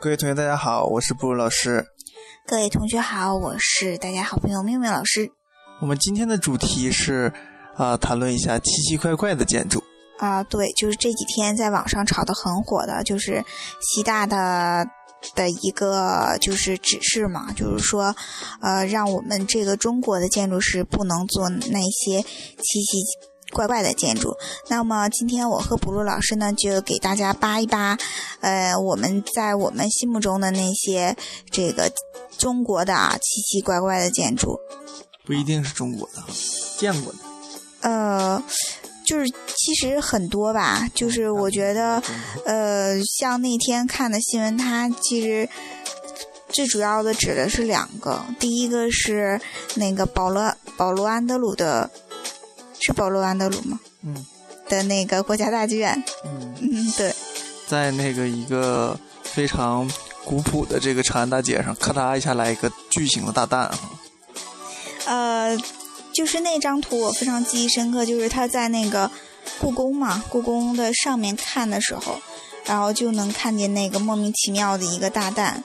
各位同学，大家好，我是布鲁老师。各位同学好，我是大家好朋友妙妙老师。我们今天的主题是啊，谈论一下奇奇怪怪的建筑。啊，对，就是这几天在网上炒得很火的，就是西大的的一个就是指示嘛，就是说，呃，让我们这个中国的建筑师不能做那些奇奇怪怪的建筑。那么今天我和卜路老师呢，就给大家扒一扒，呃，我们在我们心目中的那些这个。中国的啊，奇奇怪怪的建筑，不一定是中国的，见过的。呃，就是其实很多吧，就是我觉得，呃，像那天看的新闻，它其实最主要的指的是两个，第一个是那个保罗保罗安德鲁的，是保罗安德鲁吗？嗯。的那个国家大剧院。嗯嗯，对。在那个一个非常。古朴的这个长安大街上，咔嗒一下来一个巨型的大蛋啊！呃，就是那张图我非常记忆深刻，就是他在那个故宫嘛，故宫的上面看的时候，然后就能看见那个莫名其妙的一个大蛋。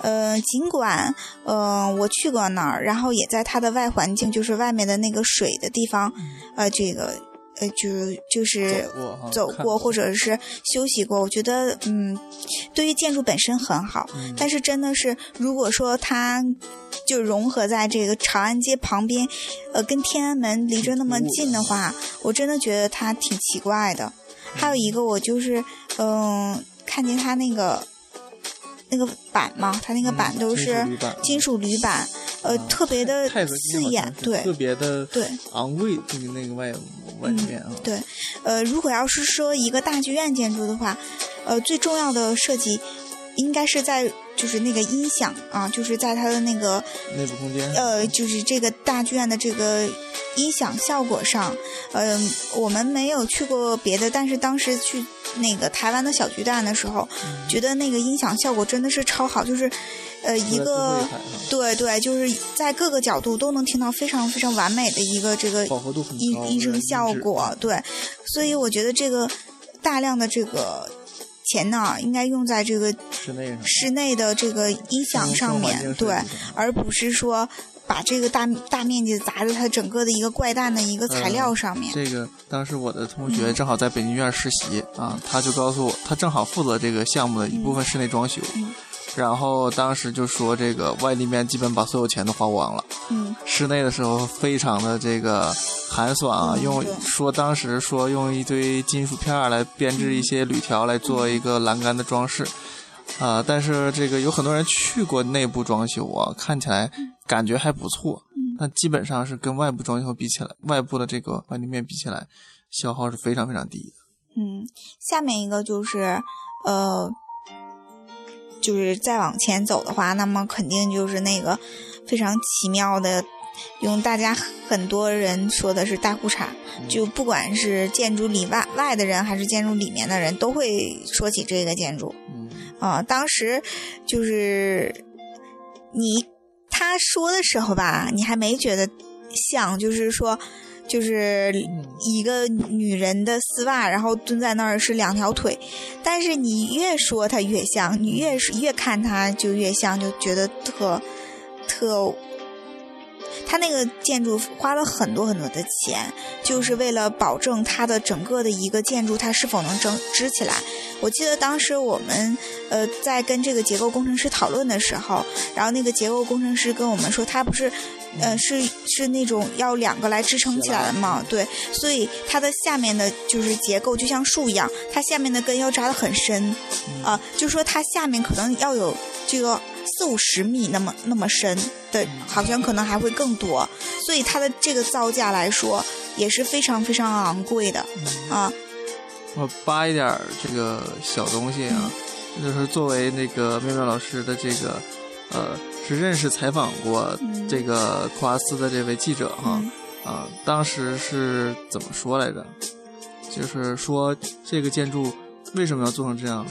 呃，尽管呃我去过那儿，然后也在它的外环境，就是外面的那个水的地方，呃，这个。呃，就就是走过或者是休息过，我觉得嗯，对于建筑本身很好，但是真的是如果说它就融合在这个长安街旁边，呃，跟天安门离着那么近的话，我真的觉得它挺奇怪的。还有一个，我就是嗯，看见它那个那个板嘛，它那个板都是金属铝板。呃，特别的刺眼，对，特别的对昂贵，就是那个外外面啊。对，呃，如果要是说一个大剧院建筑的话，呃，最重要的设计应该是在就是那个音响啊，就是在它的那个内部空间，呃，就是这个大剧院的这个音响效果上，嗯，我们没有去过别的，但是当时去那个台湾的小巨蛋的时候，觉得那个音响效果真的是超好，就是。呃，一个对对，就是在各个角度都能听到非常非常完美的一个这个音音声效果，对，所以我觉得这个大量的这个钱呢，应该用在这个室内室内的这个音响上面，对，而不是说把这个大大面积砸在它整个的一个怪诞的一个材料上面。这个当时我的同学正好在北京院实习啊，他就告诉我，他正好负责这个项目的一部分室内装修。然后当时就说这个外立面基本把所有钱都花光了，嗯，室内的时候非常的这个寒酸啊，用说当时说用一堆金属片来编制一些铝条来做一个栏杆的装饰，啊，但是这个有很多人去过内部装修啊，看起来感觉还不错，但基本上是跟外部装修比起来，外部的这个外立面比起来，消耗是非常非常低的。嗯，下面一个就是呃。就是再往前走的话，那么肯定就是那个非常奇妙的，用大家很多人说的是大裤衩，就不管是建筑里外外的人，还是建筑里面的人，都会说起这个建筑。啊，当时就是你他说的时候吧，你还没觉得像，就是说。就是一个女人的丝袜，然后蹲在那儿是两条腿，但是你越说它越像，你越越看它就越像，就觉得特特。他那个建筑花了很多很多的钱，就是为了保证它的整个的一个建筑它是否能整支起来。我记得当时我们呃在跟这个结构工程师讨论的时候，然后那个结构工程师跟我们说，他不是。呃，是是那种要两个来支撑起来的嘛？对，所以它的下面的就是结构就像树一样，它下面的根要扎得很深，啊，就说它下面可能要有这个四五十米那么那么深的，好像可能还会更多，所以它的这个造价来说也是非常非常昂贵的，啊。我扒一点这个小东西啊，就是作为那个妙妙老师的这个，呃。是认识采访过这个库阿斯的这位记者哈，啊，当时是怎么说来着？就是说这个建筑为什么要做成这样？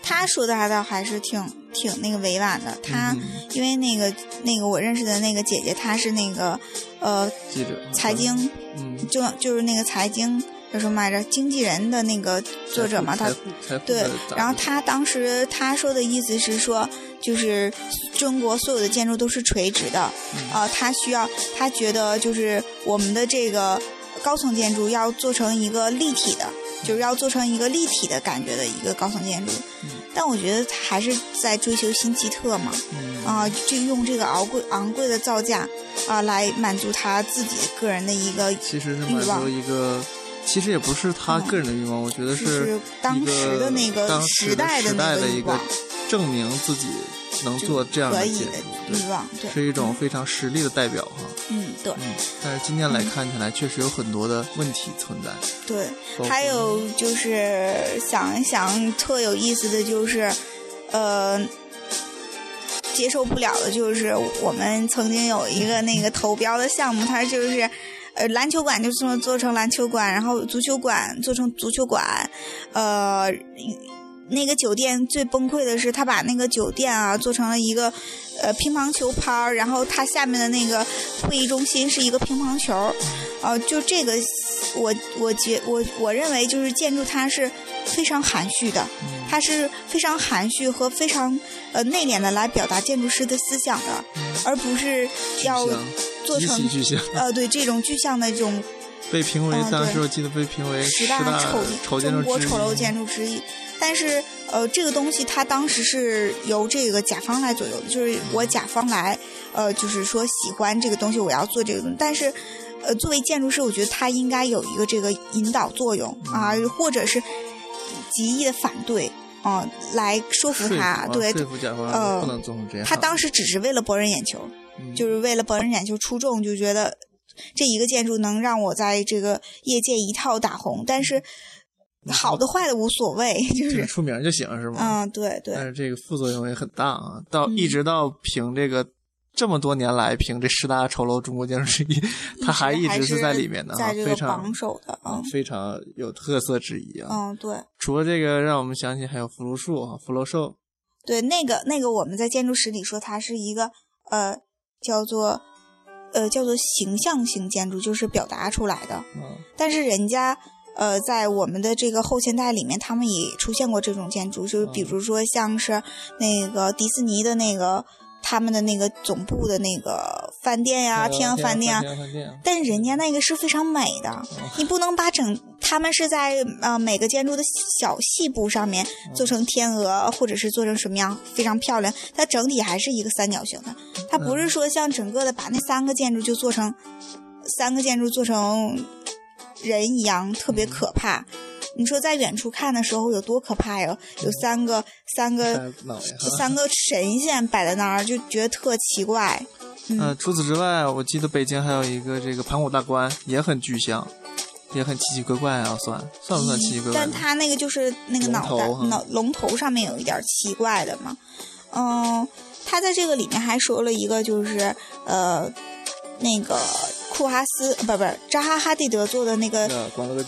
他说的还倒还是挺挺那个委婉的。他因为那个那个我认识的那个姐姐，她是那个呃记者，财经，嗯，就就是那个财经叫什么来着？经纪人的那个作者嘛，他对，然后他当时他说的意思是说，就是中国所有的建筑都是垂直的，啊，他需要他觉得就是我们的这个高层建筑要做成一个立体的，就是要做成一个立体的感觉的一个高层建筑。但我觉得他还是在追求新奇特嘛，啊，就用这个昂贵昂贵的造价啊来满足他自己个人的一个其实是满足一个，其实也不是他个人的欲望，我觉得是当时的那个时代的那个一个证明自己。能做这样的建筑，对，是一种非常实力的代表哈。嗯，对。嗯，但是今天来看起来，确实有很多的问题存在。对，还有就是想一想，特有意思的就是，呃，接受不了的就是我们曾经有一个那个投标的项目，它就是呃篮球馆就做做成篮球馆，然后足球馆做成足球馆，呃。那个酒店最崩溃的是，他把那个酒店啊做成了一个，呃，乒乓球拍儿，然后它下面的那个会议中心是一个乒乓球，呃，就这个，我我觉我我认为就是建筑它是非常含蓄的，它是非常含蓄和非常呃内敛的来表达建筑师的思想的，而不是要做成呃对这种具象的这种。被评为当时我记得被评为十大丑中国丑陋建筑之一。但是，呃，这个东西它当时是由这个甲方来左右的，就是我甲方来，呃，就是说喜欢这个东西，我要做这个东西。但是，呃，作为建筑师，我觉得他应该有一个这个引导作用啊，或者是极力的反对啊，来说服他，对，说服甲方不能做成这样。他当时只是为了博人眼球，就是为了博人眼球出众，就觉得这一个建筑能让我在这个业界一套打红，但是。好的坏的无所谓，就是出名就行，是吗？嗯，对对。但是这个副作用也很大啊！到一直到凭这个这么多年来评这十大丑陋中国建筑之一，它还一直是在里面的，非常榜首的啊，非常有特色之一啊。嗯，对。除了这个，让我们想起还有福禄寿啊，福禄寿。对，那个那个我们在建筑史里说它是一个呃叫做呃叫做形象型建筑，就是表达出来的。嗯。但是人家。呃，在我们的这个后现代里面，他们也出现过这种建筑，就是比如说像是那个迪士尼的那个他们的那个总部的那个饭店呀，天鹅饭店啊。但人家那个是非常美的，你不能把整他们是在呃每个建筑的小细部上面做成天鹅，或者是做成什么样非常漂亮，它整体还是一个三角形的，它不是说像整个的把那三个建筑就做成三个建筑做成。人一样特别可怕，你说在远处看的时候有多可怕呀？有三个三个 三个神仙摆在那儿，就觉得特奇怪。嗯，除此之外，我记得北京还有一个这个盘古大观，也很具象，也很奇奇怪怪啊，算算不算奇奇怪怪？但它那个就是那个脑袋脑龙头上面有一点奇怪的嘛。嗯，他在这个里面还说了一个，就是呃那个。库哈斯不不扎哈哈蒂德做的那个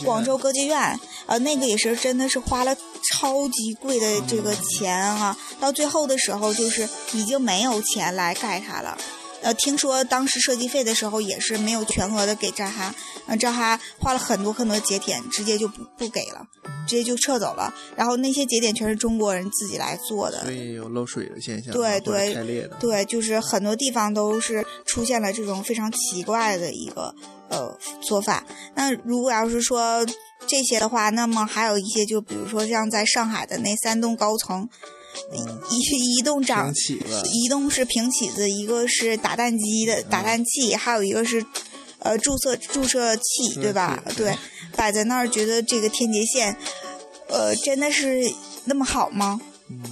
广州歌剧院，呃，那个也是真的是花了超级贵的这个钱啊，到最后的时候就是已经没有钱来盖它了。呃，听说当时设计费的时候也是没有全额的给扎哈，呃，扎哈花了很多很多节点，直接就不不给了，直接就撤走了。然后那些节点全是中国人自己来做的，所以有漏水的现象，对对，开裂的，对，就是很多地方都是出现了这种非常奇怪的一个呃做法。那如果要是说这些的话，那么还有一些，就比如说像在上海的那三栋高层。一一栋长，一栋是平起子，一个是打蛋机的打蛋器，还有一个是，呃，注射注射器，对吧？对，摆在那儿，觉得这个天劫线，呃，真的是那么好吗？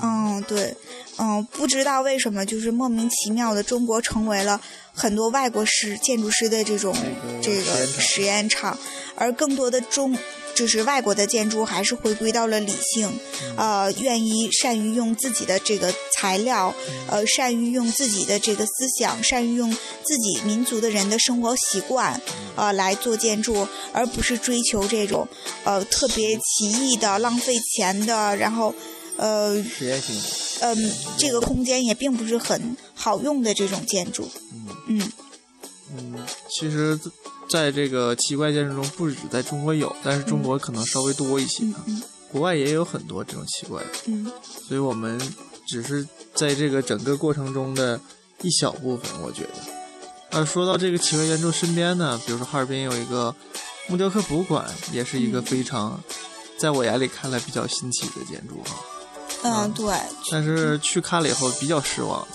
嗯，对，嗯，不知道为什么，就是莫名其妙的，中国成为了很多外国师建筑师的这种这个实验场，而更多的中。就是外国的建筑还是回归到了理性，呃，愿意善于用自己的这个材料，呃，善于用自己的这个思想，善于用自己民族的人的生活习惯，呃，来做建筑，而不是追求这种，呃，特别奇异的、浪费钱的，然后，呃，实验性，嗯，这个空间也并不是很好用的这种建筑，嗯。嗯。嗯，其实。在这个奇怪建筑中，不止在中国有，但是中国可能稍微多一些，国外也有很多这种奇怪的。嗯，所以我们只是在这个整个过程中的一小部分，我觉得。呃，说到这个奇怪建筑身边呢，比如说哈尔滨有一个木雕刻博物馆，也是一个非常，在我眼里看来比较新奇的建筑哈。嗯，对。但是去看了以后比较失望，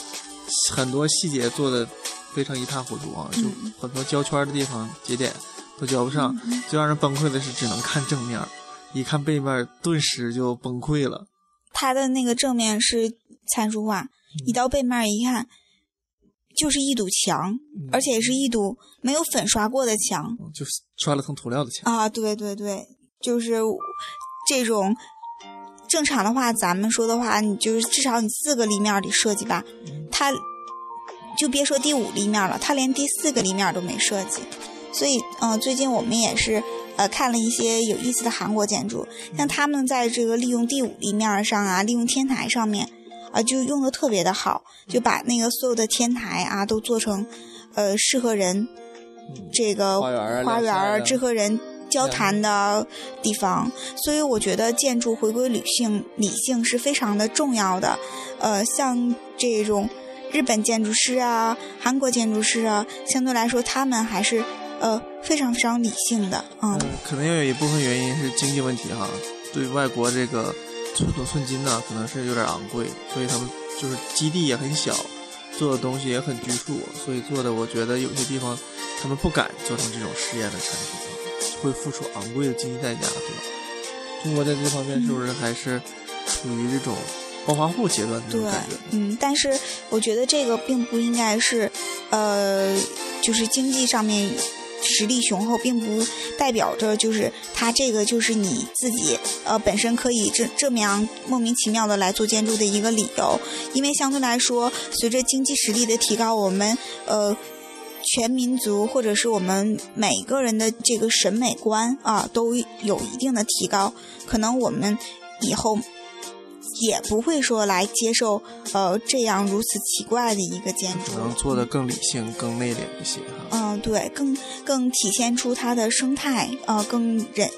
很多细节做的。非常一塌糊涂啊！就很多胶圈的地方节点都交不上，最让人崩溃的是只能看正面，一看背面顿时就崩溃了。它的那个正面是参数化，你到背面一看就是一堵墙，而且是一堵没有粉刷过的墙，就是刷了层涂料的墙啊！对对对，就是这种正常的话，咱们说的话，你就是至少你四个立面得设计吧，它。就别说第五立面了，它连第四个立面都没设计，所以，嗯，最近我们也是，呃，看了一些有意思的韩国建筑，像他们在这个利用第五立面上啊，利用天台上面，啊，就用的特别的好，就把那个所有的天台啊都做成，呃，适合人这个花园儿、适合人交谈的地方，所以我觉得建筑回归理性，理性是非常的重要的，呃，像这种。日本建筑师啊，韩国建筑师啊，相对来说，他们还是呃非常非常理性的，嗯。可能也有一部分原因是经济问题哈，对外国这个寸土寸金呢，可能是有点昂贵，所以他们就是基地也很小，做的东西也很拘束，所以做的我觉得有些地方他们不敢做成这种实验的产品，会付出昂贵的经济代价，对吧？中国在这方面是不是还是处于这种？暴发户阶段对，嗯，但是我觉得这个并不应该是，呃，就是经济上面实力雄厚，并不代表着就是他这个就是你自己呃本身可以这这么样莫名其妙的来做建筑的一个理由，因为相对来说，随着经济实力的提高，我们呃全民族或者是我们每个人的这个审美观啊都有一定的提高，可能我们以后。也不会说来接受，呃，这样如此奇怪的一个建筑，可能做的更理性、更内敛一些哈。嗯，对，更更体现出它的生态，呃，更人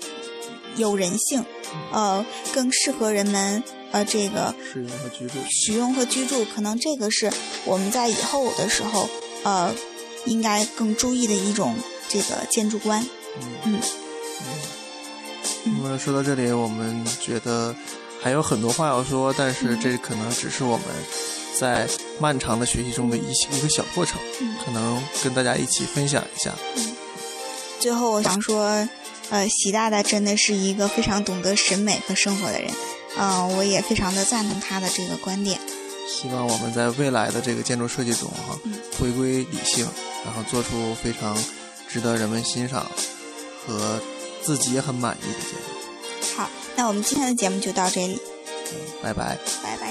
有人性，呃，更适合人们，呃，这个使用和居住。使用和居住，可能这个是我们在以后的时候，呃，应该更注意的一种这个建筑观。嗯嗯。那么说到这里，我们觉得。还有很多话要说，但是这可能只是我们在漫长的学习中的一一个小过程，可能跟大家一起分享一下。最后，我想说，呃，习大大真的是一个非常懂得审美和生活的人，嗯，我也非常的赞同他的这个观点。希望我们在未来的这个建筑设计中，哈，回归理性，然后做出非常值得人们欣赏和自己也很满意的建筑。好，那我们今天的节目就到这里。拜拜。拜拜。